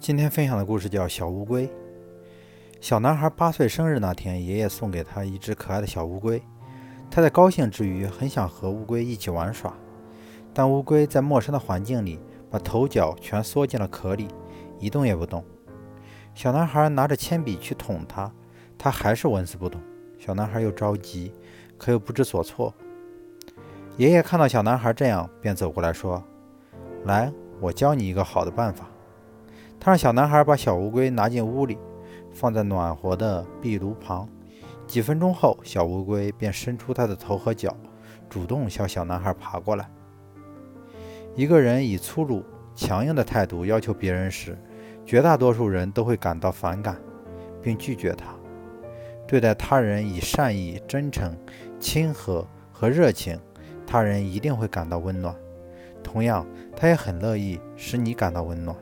今天分享的故事叫《小乌龟》。小男孩八岁生日那天，爷爷送给他一只可爱的小乌龟。他在高兴之余，很想和乌龟一起玩耍，但乌龟在陌生的环境里，把头脚全缩进了壳里，一动也不动。小男孩拿着铅笔去捅它，它还是纹丝不动。小男孩又着急，可又不知所措。爷爷看到小男孩这样，便走过来说：“来，我教你一个好的办法。”他让小男孩把小乌龟拿进屋里，放在暖和的壁炉旁。几分钟后，小乌龟便伸出它的头和脚，主动向小男孩爬过来。一个人以粗鲁、强硬的态度要求别人时，绝大多数人都会感到反感，并拒绝他。对待他人以善意、真诚、亲和和热情，他人一定会感到温暖。同样，他也很乐意使你感到温暖。